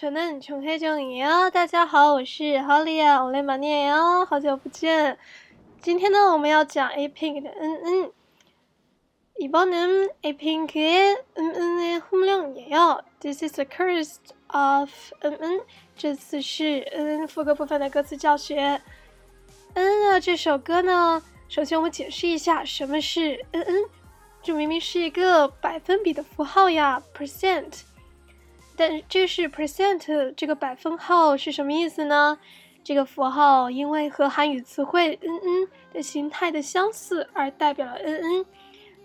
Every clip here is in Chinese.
저는 정혜정이에요. 大家好，我是 Holly啊，오랜만이에 요， 好久不见。今天呢，我们要讲 A Pink 的嗯嗯。이번은 A Pink의嗯嗯의훈련이에요 This is the chorus of 嗯嗯。这次是嗯副歌部分的歌词教学。嗯啊，这首歌呢，首先我们解释一下什么是嗯嗯。这明明是一个百分比的符号呀，percent。 但这是 percent 这个百分号是什么意思呢？这个符号因为和韩语词汇嗯嗯的形态的相似而代表了嗯嗯。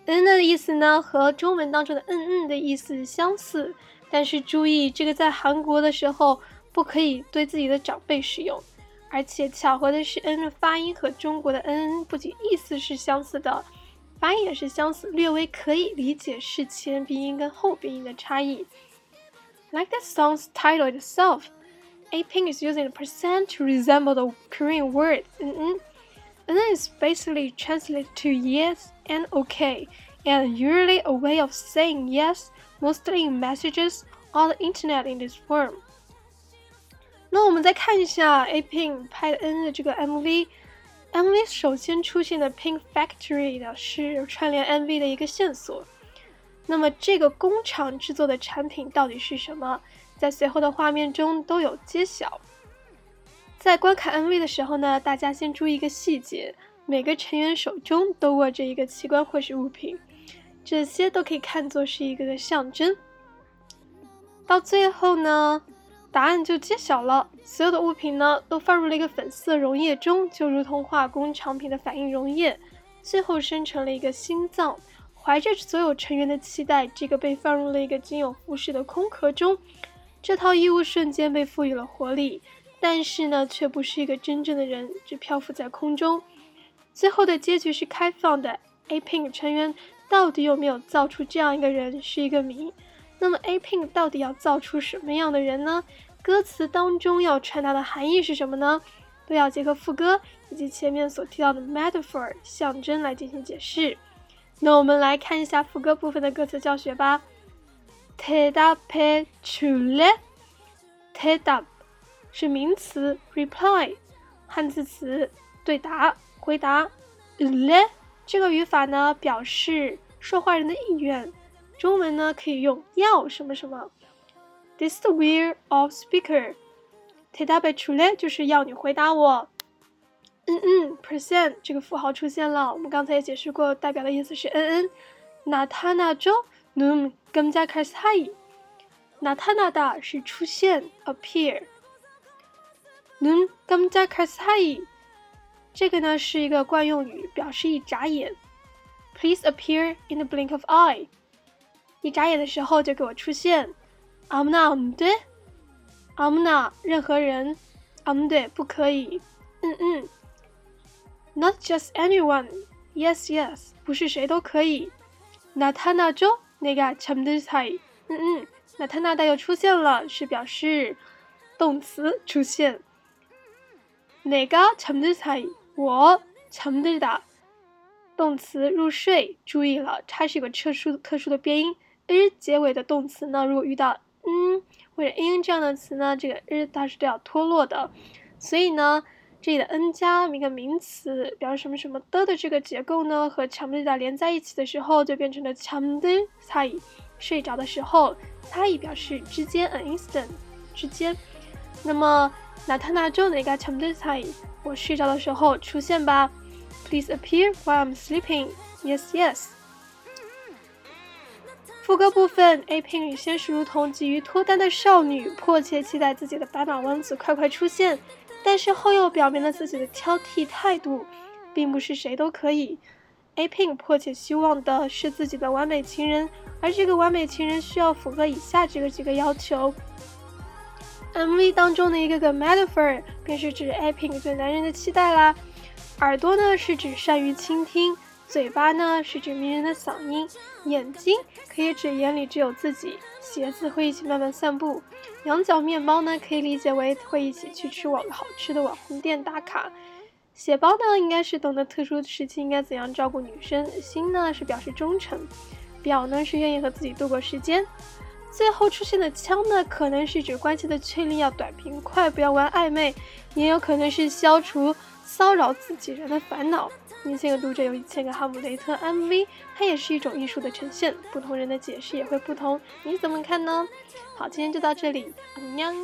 嗯的意思呢和中文当中的嗯嗯的意思相似，但是注意这个在韩国的时候不可以对自己的长辈使用，而且巧合的是嗯的发音和中国的嗯不仅意思是相似的，发音也是相似，略微可以理解是前鼻音跟后鼻音的差异。Like the song's title itself, A-Pink is using a percent to resemble the Korean word "mm," and then it's basically translated to yes and okay, and usually a way of saying yes, mostly in messages on the internet in this form. 那我们再看一下 A-Pink 拍的 N 的这个 MV。MV 首先出现的 Pink Factory 的是串联 MV 的一个线索。 那么这个工厂制作的产品到底是什么？在随后的画面中都有揭晓。在观看 MV 的时候呢，大家先注意一个细节：每个成员手中都握着一个器官或是物品，这些都可以看作是一个个象征。到最后呢，答案就揭晓了，所有的物品呢都放入了一个粉色溶液中，就如同化工产品的反应溶液，最后生成了一个心脏。怀着所有成员的期待，这个被放入了一个仅有复式的空壳中，这套衣物瞬间被赋予了活力。但是呢，却不是一个真正的人，只漂浮在空中。最后的结局是开放的。A Pink 成员到底有没有造出这样一个人，是一个谜。那么 A Pink 到底要造出什么样的人呢？歌词当中要传达的含义是什么呢？都要结合副歌以及前面所提到的 metaphor 象征来进行解释。那我们来看一下副歌部分的歌词教学吧。대답해줄 래？ 대답是名词，reply，汉字词，对答，回答。래这个语法呢，表示说话人的意愿。中文呢，可以用要什么什么。This is the will of speaker。대답해줄 래？ 就是要你回答我。 嗯嗯，percent 这个符号出现了。我们刚才也解释过，代表的意思是嗯嗯。娜塔娜州，num g a m j a k a s a i 娜塔娜的是出现，appear。num g a m j a k a s a i 这个呢是一个惯用语，表示一眨眼。Please appear in the blink of eye。一眨眼的时候就给我出现。amna 嗯对 Amna，任何人，I'm 对不可以，嗯嗯。Not just anyone. Yes, yes. 不是谁都可以。나타나죠내가참들사 이。 嗯嗯，나타나다又出现了，是表示动词出现。내가참들사 이。 我참들 다。 动词入睡。注意了，它是一个特殊特殊的变音。r 结尾的动词呢，如果遇到嗯或者 in 这样的词呢，这个 r 它是都要脱落的。所以呢。 这里的 n 加一个名词，表示什么什么的的这个结构呢，和强对的连在一起的时候，就变成了强对差异。睡着的时候，差异表示之间，an instant 之间。那么，나타나죠내가참들사 이。 我睡着的时候出现吧。Please appear while I'm sleeping. Yes, yes. 副歌部分，A Pink 先是如同急于脱单的少女，迫切期待自己的白马王子快快出现。 但是后又表明了自己的挑剔态度，并不是谁都可以。A Pink 迫切希望的是自己的完美情人，而这个完美情人需要符合以下这个几个要求。MV 当中的一个个 metaphor 便是指 A Pink 对男人的期待啦。耳朵呢是指善于倾听，嘴巴呢是指迷人的嗓音，眼睛可以指眼里只有自己。鞋子会一起慢慢散步，羊角面包呢可以理解为会一起去吃网好吃的网红店打卡，血包呢应该是懂得特殊时期应该怎样照顾女生，心呢是表示忠诚，表呢是愿意和自己度过时间，最后出现的枪呢，可能是指关系的确立要短平快，不要玩暧昧，也有可能是消除骚扰自己人的烦恼。一千个读者有一千个哈姆雷特 MV，它也是一种艺术的呈现，不同人的解释也会不同，你怎么看呢？好，今天就到这里，安娘。